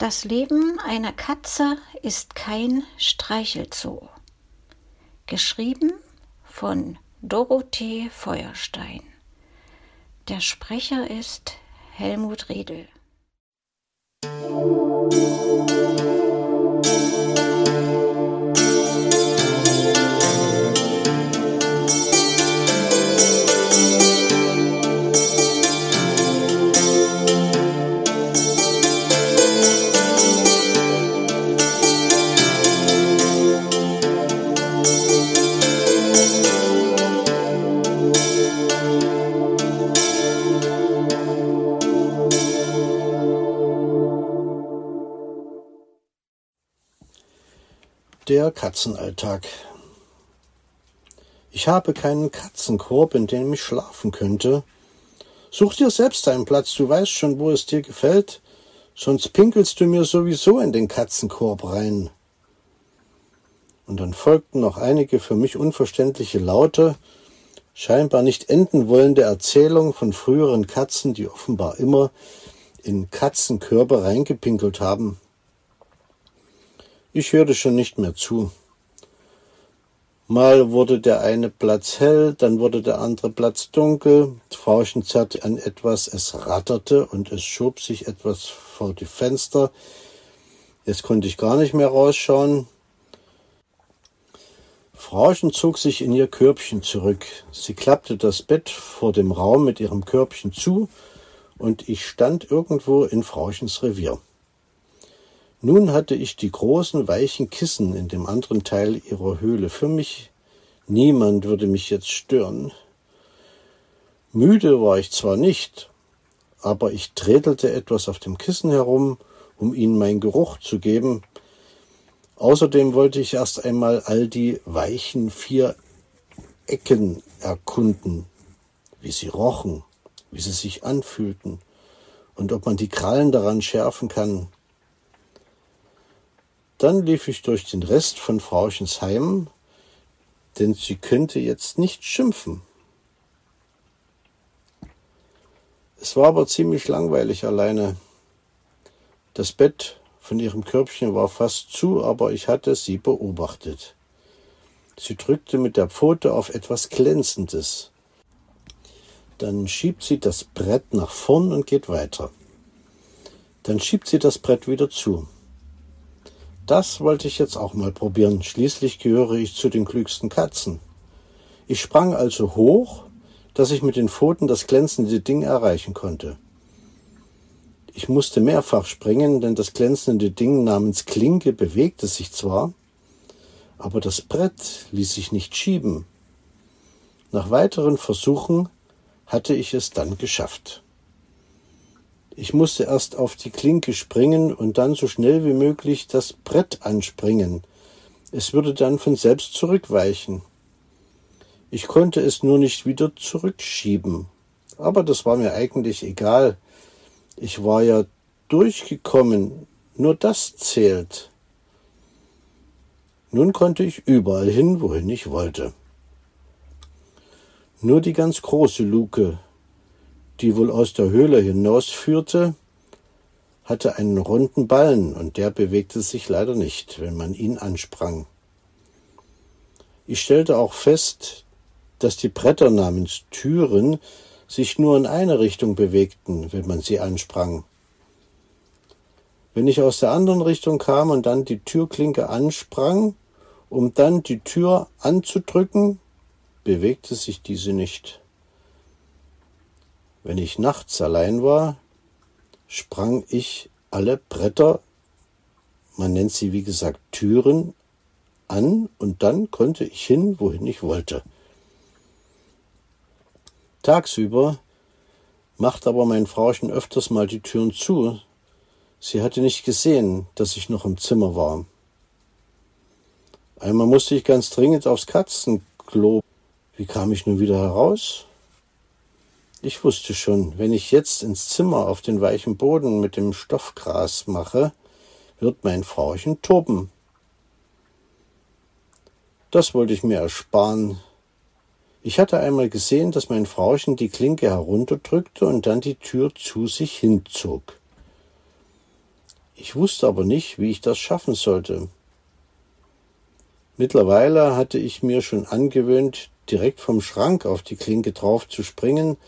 Das Leben einer Katze ist kein Streichelzoo. Geschrieben von Dorothee Feuerstein. Der Sprecher ist Helmut Riedel. Der Katzenalltag. Ich habe keinen Katzenkorb, in dem ich schlafen könnte. Such dir selbst einen Platz, du weißt schon, wo es dir gefällt, sonst pinkelst du mir sowieso in den Katzenkorb rein. Und dann folgten noch einige für mich unverständliche Laute, scheinbar nicht enden wollende Erzählungen von früheren Katzen, die offenbar immer in Katzenkörper reingepinkelt haben. Ich hörte schon nicht mehr zu. Mal wurde der eine Platz hell, dann wurde der andere Platz dunkel. Frauchen zerrte an etwas, es ratterte und es schob sich etwas vor die Fenster. Jetzt konnte ich gar nicht mehr rausschauen. Frauchen zog sich in ihr Körbchen zurück. Sie klappte das Bett vor dem Raum mit ihrem Körbchen zu und ich stand irgendwo in Frauchens Revier. Nun hatte ich die großen, weichen Kissen in dem anderen Teil ihrer Höhle für mich. Niemand würde mich jetzt stören. Müde war ich zwar nicht, aber ich trätelte etwas auf dem Kissen herum, um ihnen meinen Geruch zu geben. Außerdem wollte ich erst einmal all die weichen vier Ecken erkunden, wie sie rochen, wie sie sich anfühlten und ob man die Krallen daran schärfen kann. Dann lief ich durch den Rest von Frauchens Heim, denn sie könnte jetzt nicht schimpfen. Es war aber ziemlich langweilig alleine. Das Bett von ihrem Körbchen war fast zu, aber ich hatte sie beobachtet. Sie drückte mit der Pfote auf etwas Glänzendes. Dann schiebt sie das Brett nach vorn und geht weiter. Dann schiebt sie das Brett wieder zu. Das wollte ich jetzt auch mal probieren. Schließlich gehöre ich zu den klügsten Katzen. Ich sprang also hoch, dass ich mit den Pfoten das glänzende Ding erreichen konnte. Ich musste mehrfach springen, denn das glänzende Ding namens Klinke bewegte sich zwar, aber das Brett ließ sich nicht schieben. Nach weiteren Versuchen hatte ich es dann geschafft. Ich musste erst auf die Klinke springen und dann so schnell wie möglich das Brett anspringen. Es würde dann von selbst zurückweichen. Ich konnte es nur nicht wieder zurückschieben. Aber das war mir eigentlich egal. Ich war ja durchgekommen. Nur das zählt. Nun konnte ich überall hin, wohin ich wollte. Nur die ganz große Luke die wohl aus der Höhle hinausführte, hatte einen runden Ballen und der bewegte sich leider nicht, wenn man ihn ansprang. Ich stellte auch fest, dass die Bretter namens Türen sich nur in eine Richtung bewegten, wenn man sie ansprang. Wenn ich aus der anderen Richtung kam und dann die Türklinke ansprang, um dann die Tür anzudrücken, bewegte sich diese nicht. Wenn ich nachts allein war, sprang ich alle Bretter, man nennt sie wie gesagt Türen, an und dann konnte ich hin, wohin ich wollte. Tagsüber machte aber mein Frauchen öfters mal die Türen zu. Sie hatte nicht gesehen, dass ich noch im Zimmer war. Einmal musste ich ganz dringend aufs Katzenklo. Wie kam ich nun wieder heraus? Ich wusste schon, wenn ich jetzt ins Zimmer auf den weichen Boden mit dem Stoffgras mache, wird mein Frauchen toben. Das wollte ich mir ersparen. Ich hatte einmal gesehen, dass mein Frauchen die Klinke herunterdrückte und dann die Tür zu sich hinzog. Ich wusste aber nicht, wie ich das schaffen sollte. Mittlerweile hatte ich mir schon angewöhnt, direkt vom Schrank auf die Klinke drauf zu springen,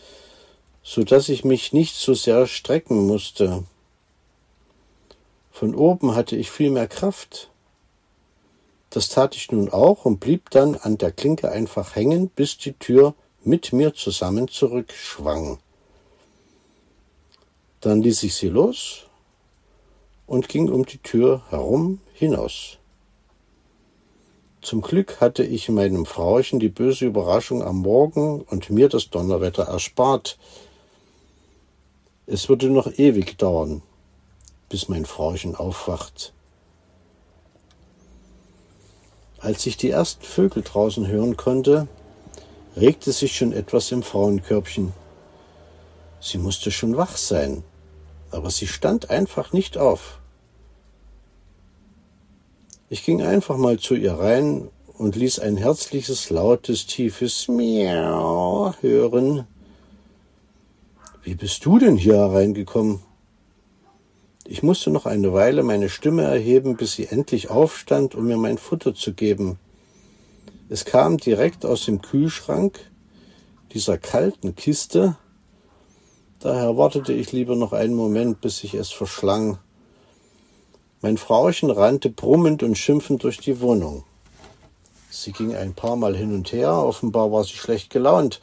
so dass ich mich nicht so sehr strecken musste. Von oben hatte ich viel mehr Kraft. Das tat ich nun auch und blieb dann an der Klinke einfach hängen, bis die Tür mit mir zusammen zurückschwang. Dann ließ ich sie los und ging um die Tür herum hinaus. Zum Glück hatte ich meinem Frauchen die böse Überraschung am Morgen und mir das Donnerwetter erspart. Es würde noch ewig dauern, bis mein Frauchen aufwacht. Als ich die ersten Vögel draußen hören konnte, regte sich schon etwas im Frauenkörbchen. Sie musste schon wach sein aber sie stand einfach nicht auf. Ich ging einfach mal zu ihr rein und ließ ein herzliches, lautes, tiefes Miau hören. Wie bist du denn hier hereingekommen? Ich musste noch eine Weile meine Stimme erheben, bis sie endlich aufstand, um mir mein Futter zu geben. Es kam direkt aus dem Kühlschrank, dieser kalten Kiste, Daher wartete ich lieber noch einen Moment, bis ich es verschlang. Mein Frauchen rannte brummend und schimpfend durch die Wohnung. Sie ging ein paar Mal hin und her, offenbar war sie schlecht gelaunt,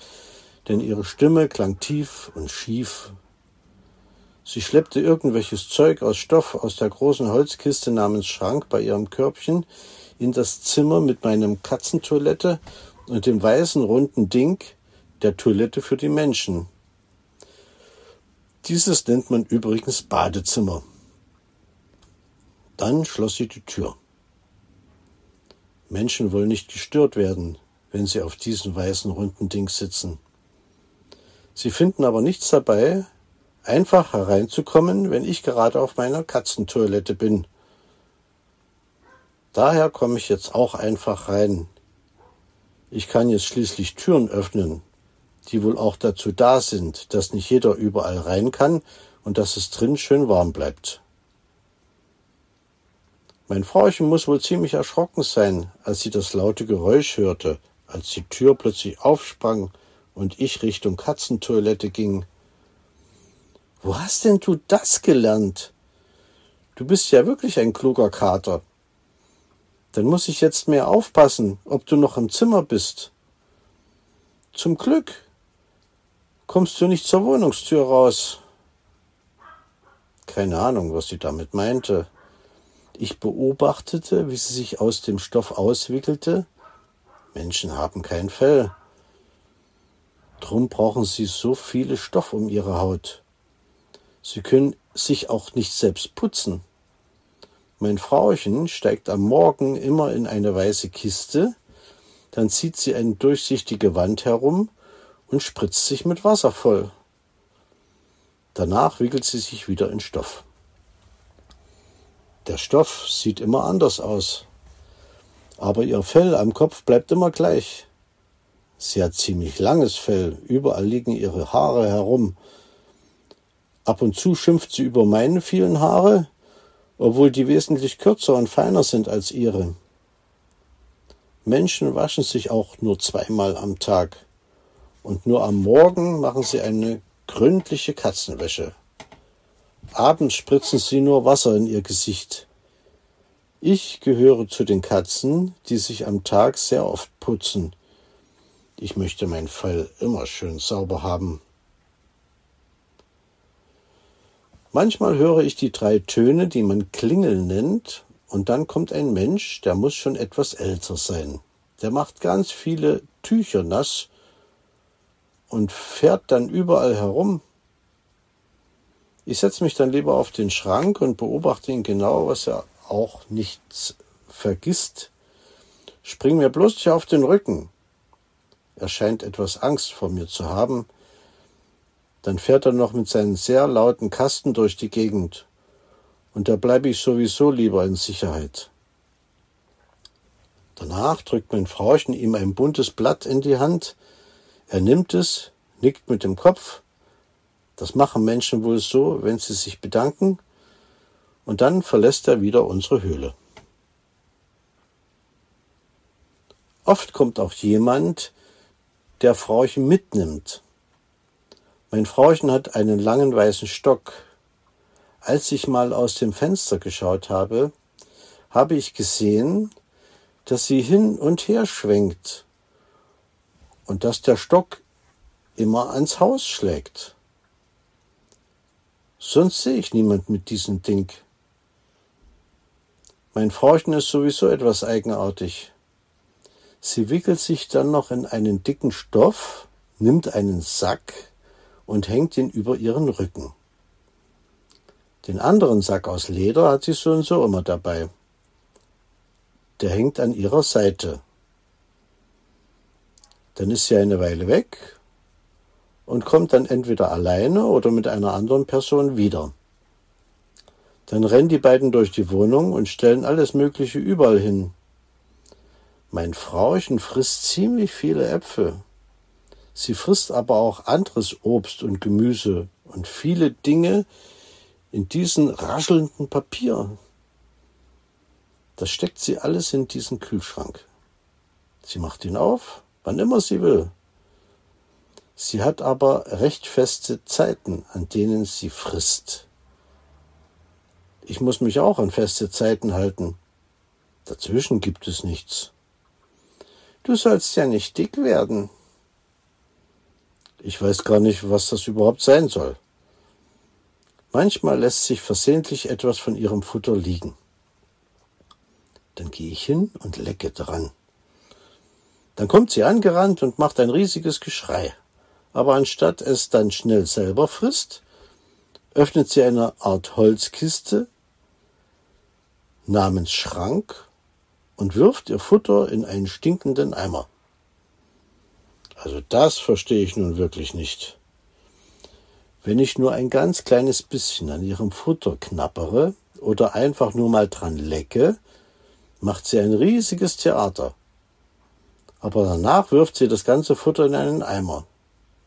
denn ihre Stimme klang tief und schief. Sie schleppte irgendwelches Zeug aus Stoff aus der großen Holzkiste namens Schrank bei ihrem Körbchen in das Zimmer mit meinem Katzentoilette und dem weißen runden Ding der Toilette für die Menschen. Dieses nennt man übrigens Badezimmer. Dann schloss sie die Tür. Menschen wollen nicht gestört werden, wenn sie auf diesen weißen runden Dings sitzen. Sie finden aber nichts dabei, einfach hereinzukommen, wenn ich gerade auf meiner Katzentoilette bin. Daher komme ich jetzt auch einfach rein. Ich kann jetzt schließlich Türen öffnen, die wohl auch dazu da sind, dass nicht jeder überall rein kann und dass es drin schön warm bleibt. Mein Frauchen muss wohl ziemlich erschrocken sein, als sie das laute Geräusch hörte, als die Tür plötzlich aufsprang und ich Richtung Katzentoilette ging. Wo hast denn du das gelernt? Du bist ja wirklich ein kluger Kater. Dann muss ich jetzt mehr aufpassen, ob du noch im Zimmer bist. Zum Glück, kommst du nicht zur Wohnungstür raus? Keine Ahnung, was sie damit meinte. Ich beobachtete, wie sie sich aus dem Stoff auswickelte. Menschen haben kein Fell. Drum brauchen sie so viele Stoff um ihre Haut. Sie können sich auch nicht selbst putzen. Mein Frauchen steigt am Morgen immer in eine weiße Kiste, dann zieht sie eine durchsichtige Wand herum und spritzt sich mit Wasser voll. Danach wickelt sie sich wieder in Stoff. Der Stoff sieht immer anders aus, aber ihr Fell am Kopf bleibt immer gleich. Sie hat ziemlich langes Fell, überall liegen ihre Haare herum. Ab und zu schimpft sie über meine vielen Haare, obwohl die wesentlich kürzer und feiner sind als ihre. Menschen waschen sich auch nur zweimal am Tag und nur am Morgen machen sie eine gründliche Katzenwäsche. Abends spritzen sie nur Wasser in ihr Gesicht. Ich gehöre zu den Katzen, die sich am Tag sehr oft putzen. Ich möchte mein Fell immer schön sauber haben. Manchmal höre ich die drei Töne, die man Klingel nennt, und dann kommt ein Mensch, der muss schon etwas älter sein. Der macht ganz viele Tücher nass und fährt dann überall herum. Ich setze mich dann lieber auf den Schrank und beobachte ihn genau, was er auch nicht vergisst. Spring mir bloß nicht auf den Rücken. Er scheint etwas Angst vor mir zu haben. Dann fährt er noch mit seinen sehr lauten Kasten durch die Gegend. Und da bleibe ich sowieso lieber in Sicherheit. Danach drückt mein Frauchen ihm ein buntes Blatt in die Hand, er nimmt es, nickt mit dem Kopf. Das machen Menschen wohl so, wenn sie sich bedanken. und dann verlässt er wieder unsere Höhle. Oft kommt auch jemand, der Frauchen mitnimmt. Mein Frauchen hat einen langen weißen Stock. Als ich mal aus dem Fenster geschaut habe, habe ich gesehen, dass sie hin und her schwenkt und dass der Stock immer ans Haus schlägt. Sonst sehe ich niemand mit diesem Ding. Mein Frauchen ist sowieso etwas eigenartig. Sie wickelt sich dann noch in einen dicken Stoff, nimmt einen Sack und hängt ihn über ihren Rücken. Den anderen Sack aus Leder hat sie so und so immer dabei. Der hängt an ihrer Seite. Dann ist sie eine Weile weg und kommt dann entweder alleine oder mit einer anderen Person wieder. Dann rennen die beiden durch die Wohnung und stellen alles Mögliche überall hin. Mein Frauchen frisst ziemlich viele Äpfel. Sie frisst aber auch anderes Obst und Gemüse und viele Dinge in diesen raschelnden Papier. Das steckt sie alles in diesen Kühlschrank. Sie macht ihn auf, wann immer sie will. Sie hat aber recht feste Zeiten, an denen sie frisst. Ich muss mich auch an feste Zeiten halten. Dazwischen gibt es nichts. Du sollst ja nicht dick werden. Ich weiß gar nicht, was das überhaupt sein soll. Manchmal lässt sich versehentlich etwas von ihrem Futter liegen. Dann gehe ich hin und lecke dran. Dann kommt sie angerannt und macht ein riesiges Geschrei aber anstatt es dann schnell selber frisst, öffnet sie eine Art Holzkiste namens Schrank und wirft ihr Futter in einen stinkenden Eimer. Also das verstehe ich nun wirklich nicht. Wenn ich nur ein ganz kleines bisschen an ihrem Futter knappere oder einfach nur mal dran lecke, macht sie ein riesiges Theater. Aber danach wirft sie das ganze Futter in einen Eimer.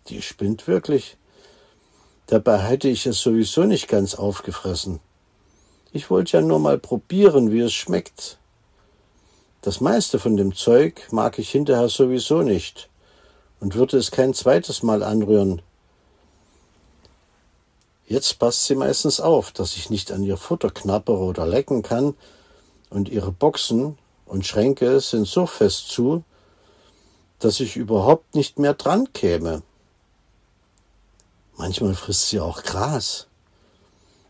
Die spinnt wirklich. Dabei hätte ich es sowieso nicht ganz aufgefressen. Ich wollte ja nur mal probieren, wie es schmeckt. Das meiste von dem Zeug mag ich hinterher sowieso nicht und würde es kein zweites Mal anrühren. Jetzt passt sie meistens auf, dass ich nicht an ihr Futter knappere oder lecken kann, und ihre Boxen und Schränke sind so fest zu, dass ich überhaupt nicht mehr dran käme. Manchmal frisst sie auch Gras.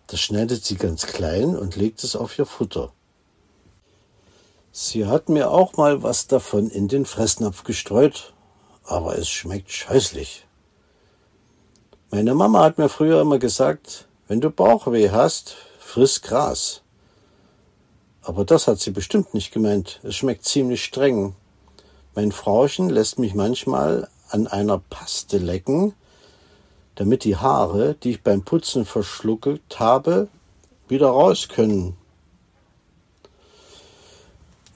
Das schneidet sie ganz klein und legt es auf ihr Futter. Sie hat mir auch mal was davon in den Fressnapf gestreut, aber es schmeckt scheußlich. Meine Mama hat mir früher immer gesagt, wenn du Bauchweh hast, friss Gras. Aber das hat sie bestimmt nicht gemeint. Es schmeckt ziemlich streng. Mein Frauchen lässt mich manchmal an einer Paste lecken, damit die Haare, die ich beim Putzen verschluckt habe, wieder raus können.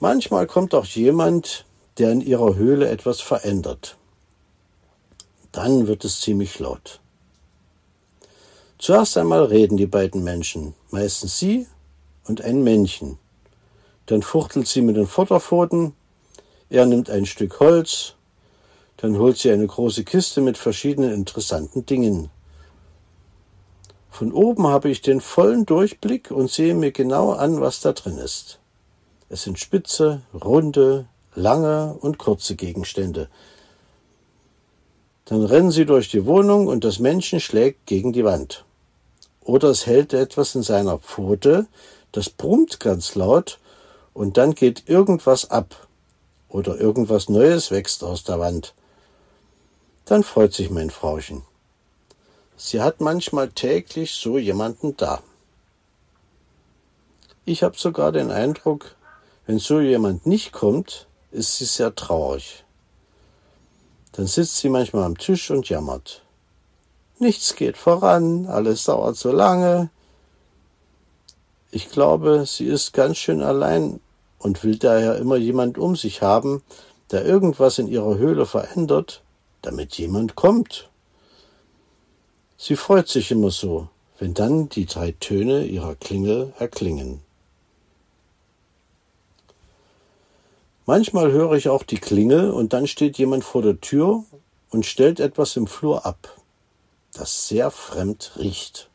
Manchmal kommt auch jemand, der in ihrer Höhle etwas verändert. Dann wird es ziemlich laut. Zuerst einmal reden die beiden Menschen, meistens sie und ein Männchen. Dann fuchtelt sie mit den Futterpfoten, er nimmt ein Stück Holz dann holt sie eine große Kiste mit verschiedenen interessanten Dingen. Von oben habe ich den vollen Durchblick und sehe mir genau an, was da drin ist. Es sind spitze, runde, lange und kurze Gegenstände. Dann rennen sie durch die Wohnung und das Männchen schlägt gegen die Wand. Oder es hält etwas in seiner Pfote, das brummt ganz laut und dann geht irgendwas ab oder irgendwas Neues wächst aus der Wand. Dann freut sich mein Frauchen. Sie hat manchmal täglich so jemanden da. Ich habe sogar den Eindruck, wenn so jemand nicht kommt, ist sie sehr traurig. Dann sitzt sie manchmal am Tisch und jammert. Nichts geht voran, alles dauert so lange. Ich glaube, sie ist ganz schön allein und will daher immer jemand um sich haben, der irgendwas in ihrer Höhle verändert damit jemand kommt. Sie freut sich immer so, wenn dann die drei Töne ihrer Klingel erklingen. Manchmal höre ich auch die Klingel und dann steht jemand vor der Tür und stellt etwas im Flur ab, das sehr fremd riecht.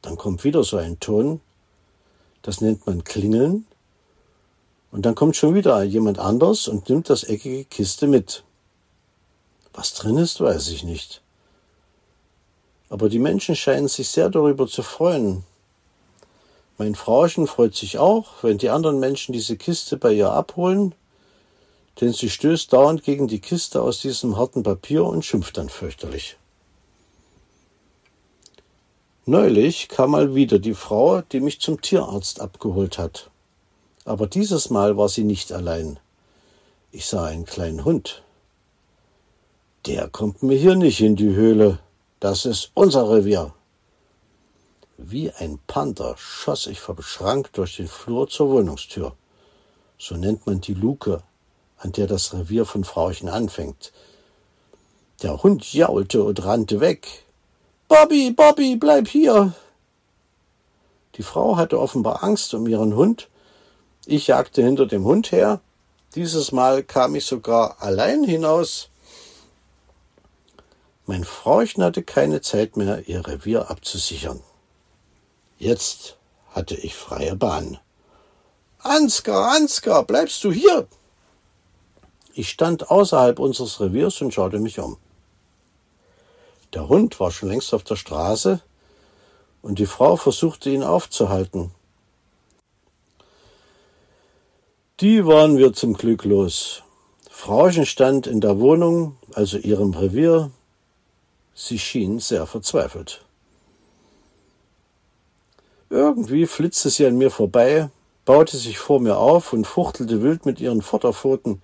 Dann kommt wieder so ein Ton, das nennt man Klingeln, und dann kommt schon wieder jemand anders und nimmt das eckige Kiste mit. Was drin ist, weiß ich nicht. Aber die Menschen scheinen sich sehr darüber zu freuen, mein Frauchen freut sich auch, wenn die anderen Menschen diese Kiste bei ihr abholen, denn sie stößt dauernd gegen die Kiste aus diesem harten Papier und schimpft dann fürchterlich. Neulich kam mal wieder die Frau, die mich zum Tierarzt abgeholt hat. Aber dieses Mal war sie nicht allein. Ich sah einen kleinen Hund. Der kommt mir hier nicht in die Höhle. Das ist unser Revier. Wie ein Panther schoss ich vom Schrank durch den Flur zur Wohnungstür. So nennt man die Luke, an der das Revier von Frauchen anfängt. Der Hund jaulte und rannte weg. Bobby, Bobby, bleib hier! Die Frau hatte offenbar Angst um ihren Hund. Ich jagte hinter dem Hund her. Dieses Mal kam ich sogar allein hinaus. Mein Frauchen hatte keine Zeit mehr, ihr Revier abzusichern. Jetzt hatte ich freie Bahn. Ansgar, Ansgar, bleibst du hier? Ich stand außerhalb unseres Reviers und schaute mich um. Der Hund war schon längst auf der Straße und die Frau versuchte ihn aufzuhalten. Die waren wir zum Glück los. Frauchen stand in der Wohnung, also ihrem Revier. Sie schien sehr verzweifelt. Irgendwie flitzte sie an mir vorbei, baute sich vor mir auf und fuchtelte wild mit ihren Vorderpfoten.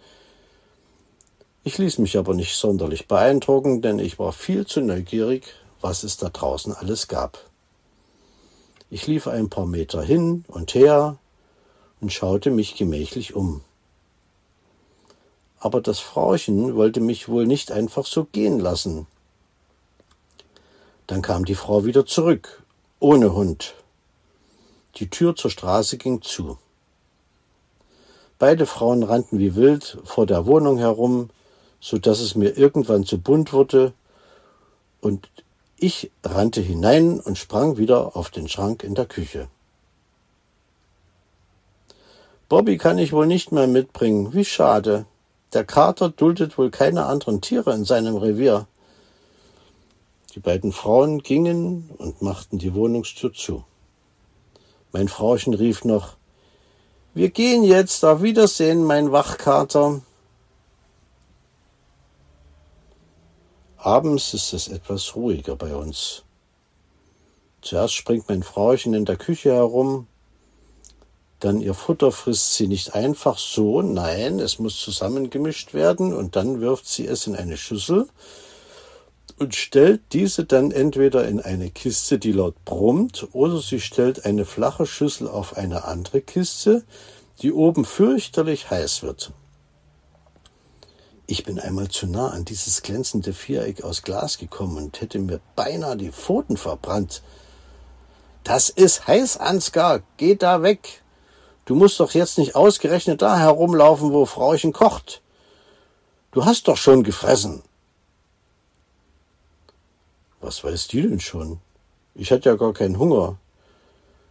Ich ließ mich aber nicht sonderlich beeindrucken, denn ich war viel zu neugierig, was es da draußen alles gab. Ich lief ein paar Meter hin und her und schaute mich gemächlich um. Aber das Frauchen wollte mich wohl nicht einfach so gehen lassen. Dann kam die Frau wieder zurück, ohne Hund. Die Tür zur Straße ging zu. Beide Frauen rannten wie wild vor der Wohnung herum, so dass es mir irgendwann zu bunt wurde, und ich rannte hinein und sprang wieder auf den Schrank in der Küche. Bobby kann ich wohl nicht mehr mitbringen. Wie schade. Der Kater duldet wohl keine anderen Tiere in seinem Revier. Die beiden Frauen gingen und machten die Wohnungstür zu. Mein Frauchen rief noch Wir gehen jetzt, auf Wiedersehen, mein Wachkater. Abends ist es etwas ruhiger bei uns. Zuerst springt mein Frauchen in der Küche herum, dann ihr Futter frisst sie nicht einfach so, nein, es muss zusammengemischt werden und dann wirft sie es in eine Schüssel und stellt diese dann entweder in eine Kiste, die laut brummt, oder sie stellt eine flache Schüssel auf eine andere Kiste, die oben fürchterlich heiß wird. Ich bin einmal zu nah an dieses glänzende Viereck aus Glas gekommen und hätte mir beinahe die Pfoten verbrannt. Das ist heiß, Ansgar, geh da weg. Du musst doch jetzt nicht ausgerechnet da herumlaufen, wo Frauchen kocht. Du hast doch schon gefressen. Was weiß die denn schon? Ich hatte ja gar keinen Hunger.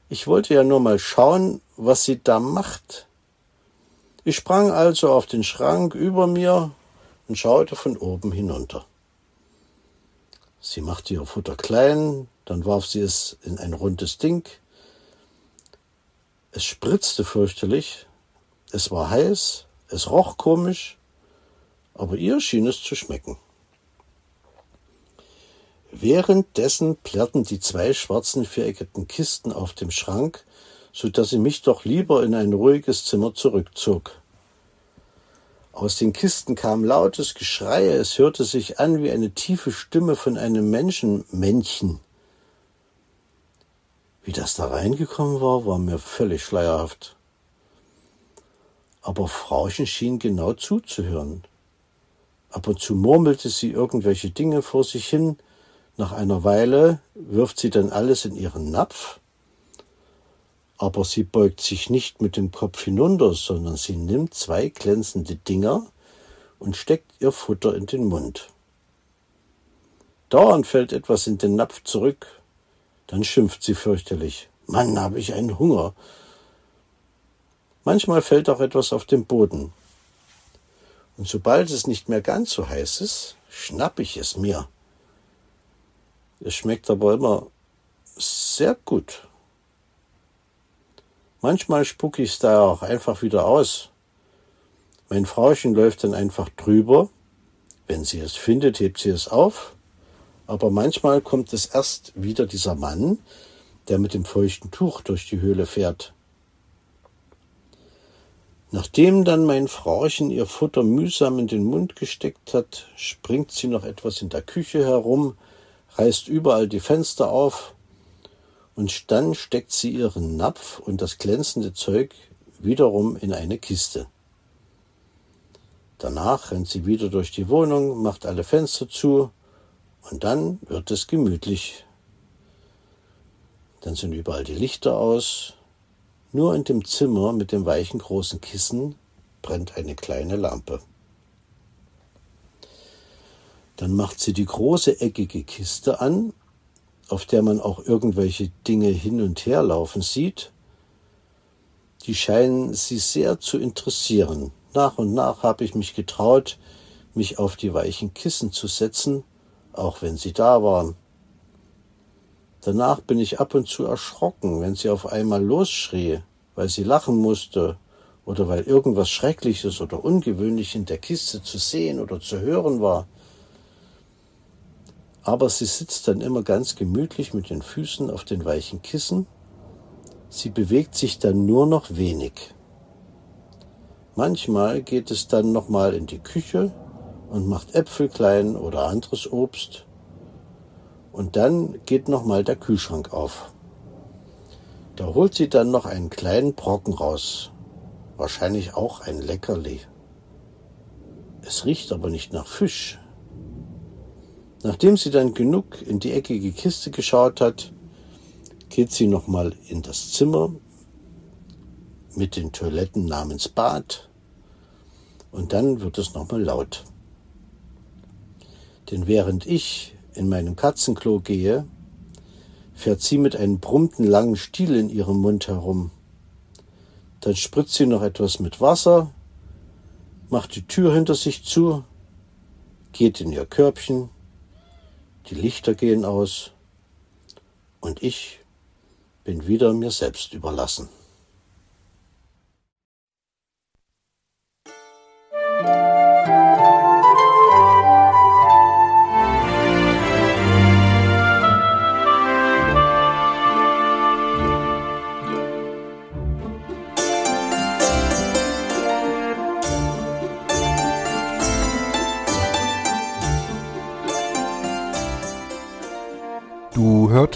Ich wollte ja nur mal schauen, was sie da macht. Ich sprang also auf den Schrank über mir und schaute von oben hinunter. Sie machte ihr Futter klein, dann warf sie es in ein rundes Ding. Es spritzte fürchterlich, es war heiß, es roch komisch, aber ihr schien es zu schmecken. Währenddessen plärrten die zwei schwarzen viereckigen Kisten auf dem Schrank, so dass sie mich doch lieber in ein ruhiges Zimmer zurückzog. Aus den Kisten kam lautes Geschrei, es hörte sich an wie eine tiefe Stimme von einem Menschenmännchen. Wie das da reingekommen war, war mir völlig schleierhaft. Aber Frauchen schien genau zuzuhören. Ab und zu murmelte sie irgendwelche Dinge vor sich hin, Nach einer Weile wirft sie dann alles in ihren Napf, aber sie beugt sich nicht mit dem Kopf hinunter, sondern sie nimmt zwei glänzende Dinger und steckt ihr Futter in den Mund. Dauernd fällt etwas in den Napf zurück, dann schimpft sie fürchterlich. Mann, habe ich einen Hunger. Manchmal fällt auch etwas auf den Boden. Und sobald es nicht mehr ganz so heiß ist, schnapp ich es mir. Es schmeckt aber immer sehr gut. Manchmal spucke ich es da auch einfach wieder aus. Mein Frauchen läuft dann einfach drüber. Wenn sie es findet, hebt sie es auf. Aber manchmal kommt es erst wieder dieser Mann, der mit dem feuchten Tuch durch die Höhle fährt. Nachdem dann mein Frauchen ihr Futter mühsam in den Mund gesteckt hat, springt sie noch etwas in der Küche herum, reißt überall die Fenster auf, und dann steckt sie ihren Napf und das glänzende Zeug wiederum in eine Kiste. Danach rennt sie wieder durch die Wohnung, macht alle Fenster zu, und dann wird es gemütlich. Dann sind überall die Lichter aus, nur in dem Zimmer mit dem weichen großen Kissen brennt eine kleine Lampe. Dann macht sie die große eckige Kiste an, auf der man auch irgendwelche Dinge hin und her laufen sieht. Die scheinen sie sehr zu interessieren. Nach und nach habe ich mich getraut, mich auf die weichen Kissen zu setzen, auch wenn sie da waren. Danach bin ich ab und zu erschrocken, wenn sie auf einmal losschrie, weil sie lachen musste oder weil irgendwas Schreckliches oder Ungewöhnlich in der Kiste zu sehen oder zu hören war. Aber sie sitzt dann immer ganz gemütlich mit den Füßen auf den weichen Kissen. Sie bewegt sich dann nur noch wenig. Manchmal geht es dann nochmal in die Küche und macht Äpfel klein oder anderes Obst und dann geht nochmal der Kühlschrank auf. Da holt sie dann noch einen kleinen Brocken raus. Wahrscheinlich auch ein Leckerli. Es riecht aber nicht nach Fisch. Nachdem sie dann genug in die eckige Kiste geschaut hat, geht sie nochmal in das Zimmer mit den Toiletten namens Bad und dann wird es nochmal laut. Denn während ich in meinem Katzenklo gehe, fährt sie mit einem brummten langen Stiel in ihrem Mund herum. Dann spritzt sie noch etwas mit Wasser, macht die Tür hinter sich zu, geht in ihr Körbchen, die Lichter gehen aus und ich bin wieder mir selbst überlassen.